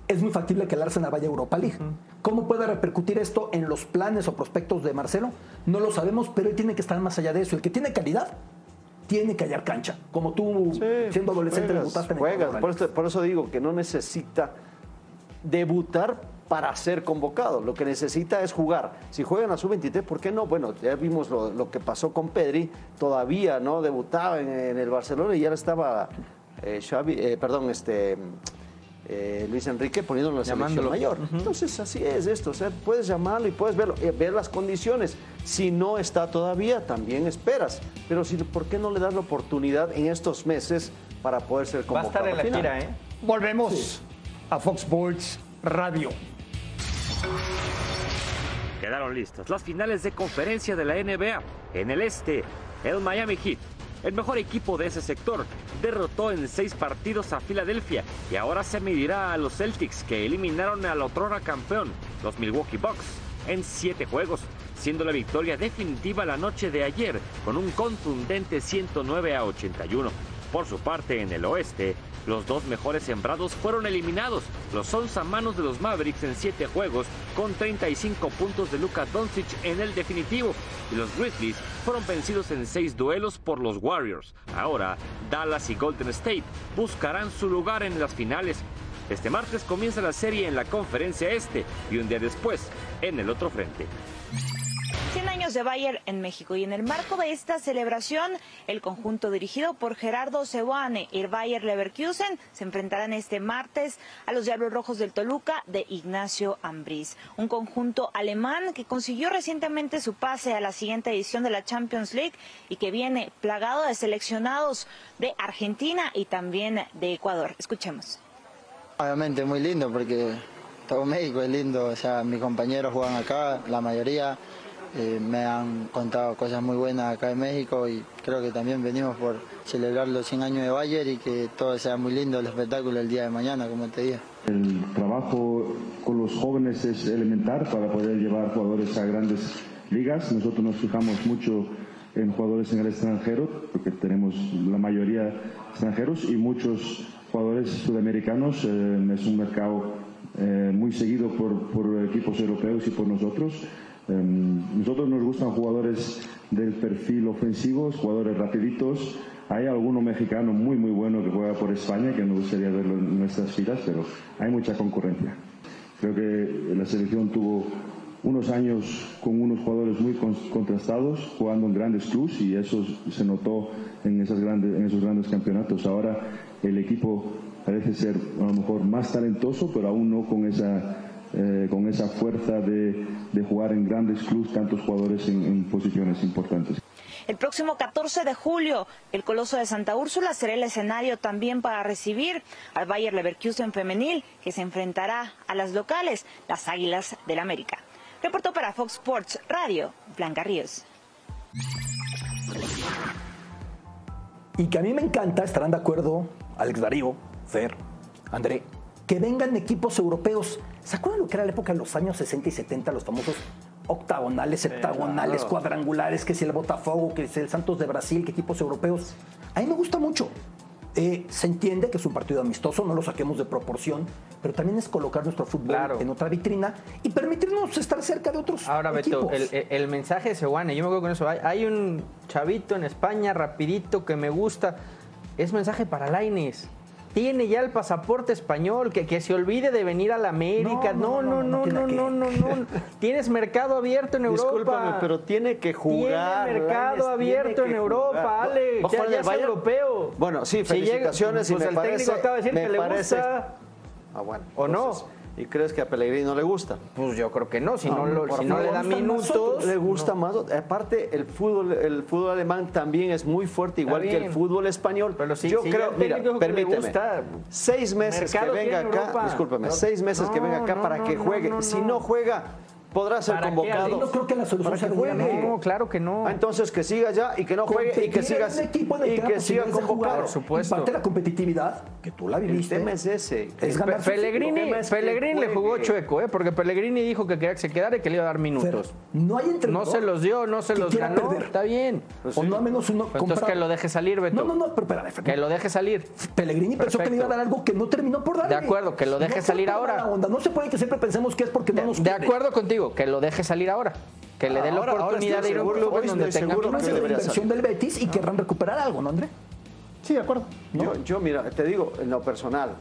es muy factible que el Arsenal vaya a Europa League. ¿Cómo puede repercutir esto en los planes o prospectos de Marcelo? No lo sabemos, pero él tiene que estar más allá de eso. El que tiene calidad tiene que hallar cancha. Como tú, siendo adolescente, juegas, debutaste en el juegas. Por eso, por eso digo que no necesita debutar para ser convocado. Lo que necesita es jugar. Si juegan a su 23, ¿por qué no? Bueno, ya vimos lo, lo que pasó con Pedri. Todavía no debutaba en, en el Barcelona y ya estaba eh, Xavi, eh, perdón, este eh, Luis Enrique poniéndolo en la selección Llamándolo. mayor. Entonces así es esto. O sea, puedes llamarlo y puedes verlo, eh, ver las condiciones. Si no está todavía, también esperas. Pero si, ¿por qué no le das la oportunidad en estos meses para poder ser Va a convocado? estar en la gira, ¿eh? Volvemos a Fox Sports Radio. Quedaron listas las finales de conferencia de la NBA. En el este, el Miami Heat, el mejor equipo de ese sector, derrotó en seis partidos a Filadelfia y ahora se medirá a los Celtics que eliminaron al otrora campeón, los Milwaukee Bucks, en siete juegos, siendo la victoria definitiva la noche de ayer con un contundente 109 a 81. Por su parte, en el oeste, los dos mejores sembrados fueron eliminados. Los manos de los Mavericks en siete juegos, con 35 puntos de Luka Doncic en el definitivo. Y los Grizzlies fueron vencidos en seis duelos por los Warriors. Ahora, Dallas y Golden State buscarán su lugar en las finales. Este martes comienza la serie en la conferencia este y un día después en el otro frente. 100 años de Bayer en México y en el marco de esta celebración, el conjunto dirigido por Gerardo Cebuane y el Bayer Leverkusen se enfrentarán este martes a los Diablos Rojos del Toluca de Ignacio Ambriz, un conjunto alemán que consiguió recientemente su pase a la siguiente edición de la Champions League y que viene plagado de seleccionados de Argentina y también de Ecuador. Escuchemos. Obviamente muy lindo porque todo México es lindo, o sea, mis compañeros juegan acá, la mayoría eh, me han contado cosas muy buenas acá en México y creo que también venimos por celebrar los 100 años de Bayer y que todo sea muy lindo el espectáculo el día de mañana, como te dije. El trabajo con los jóvenes es elemental para poder llevar jugadores a grandes ligas. Nosotros nos fijamos mucho en jugadores en el extranjero, porque tenemos la mayoría extranjeros y muchos jugadores sudamericanos. Eh, es un mercado eh, muy seguido por, por equipos europeos y por nosotros. Eh, nosotros nos gustan jugadores del perfil ofensivo, jugadores rapiditos. Hay alguno mexicano muy muy bueno que juega por España que me gustaría verlo en nuestras filas, pero hay mucha concurrencia. Creo que la selección tuvo unos años con unos jugadores muy con- contrastados, jugando en grandes clubes y eso se notó en, esas grandes, en esos grandes campeonatos. Ahora el equipo parece ser a lo mejor más talentoso, pero aún no con esa, eh, con esa fuerza de, de jugar en grandes clubes, tantos jugadores en- en posiciones importantes. El próximo 14 de julio, el Coloso de Santa Úrsula será el escenario también para recibir al Bayer Leverkusen femenil, que se enfrentará a las locales, las Águilas del América. Reportó para Fox Sports Radio, Blanca Ríos. Y que a mí me encanta, estarán de acuerdo Alex Darío, Fer, André, que vengan equipos europeos. ¿Se acuerdan lo que era la época de los años 60 y 70, los famosos octagonales, heptagonales, claro. cuadrangulares, que si el Botafogo, que si el Santos de Brasil, que equipos europeos? A mí me gusta mucho. Eh, se entiende que es un partido amistoso, no lo saquemos de proporción, pero también es colocar nuestro fútbol Claro. en otra vitrina y permitirnos estar cerca de otros Ahora, Beto, equipos. el, el- el mensaje de Seguane, yo me acuerdo con eso. Hay, hay un chavito en España, rapidito, que me gusta. Es mensaje para Laines. Tiene ya el pasaporte español, que, que se olvide de venir a la América. No, no, no, no, no, no, no. Tienes mercado abierto en Europa. Discúlpame, pero tiene que jugar. Tiene mercado Lainez, abierto tiene en Europa, jugar. Alex. ¿Va a Ya, ya es europeo. Bueno, sí, Si llega- felicitaciones y pues me el parece, técnico acaba de decir me que le parece, gusta. Ah, bueno. ¿O no? ¿Y crees que a Pellegrini no le gusta? Pues yo creo que no, si no, No, lo- si no le da minutos. Le gusta más. Aparte, el fútbol, el fútbol alemán también es muy fuerte, igual que el fútbol español. Pero si- Yo si creo, mira, permíteme. gusta, seis meses que venga acá, Europa. No, seis meses que venga acá para que juegue. si no juega, podrá ser ¿Para qué, convocado. No creo que la solución Para sea a. No, claro que no. Ah, entonces que siga ya y que no juegue y que siga, el y que siga convocado. Por supuesto. Parte de la competitividad, que tú la El viviste. tema es ese. Es ganar su Pellegrini, El tema es que Pellegrini le jugó chueco, ¿eh? porque Pellegrini dijo que quería que se quedara y que le iba a dar minutos. No hay No entrenador se los dio, no se los ganó. perder. Está bien. o no al menos uno Pues entonces que lo deje salir, Beto. No, no, no, pero espérame. Que lo deje salir. Pellegrini pensó que le iba a dar algo que no terminó por darle. De acuerdo, que lo deje No salir ahora. onda. No se puede que siempre pensemos que es porque no nos De acuerdo contigo, que lo deje salir ahora. Que le dé la oportunidad de ir a un club en donde tenga que debería inversión del Betis y querrán recuperar algo, ¿no, André? Sí, de acuerdo. Yo, yo, mira, te digo, en lo personal,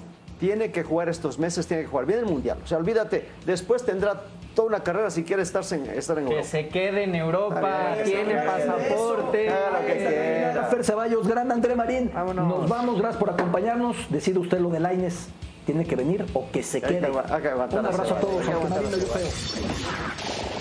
tiene que jugar estos meses, tiene que jugar bien el Mundial. O sea, olvídate, después tendrá toda una carrera si quiere estar en, estar en Que Europa. se quede en Europa, tiene pasaporte. Haga lo que quiera. Fer Ceballos, gran André Marín. Vámonos. Nos vamos, gracias por acompañarnos. Decide usted lo de Laines. ¿Tiene que venir o que se que quede? que Un abrazo a todos, aunque feo.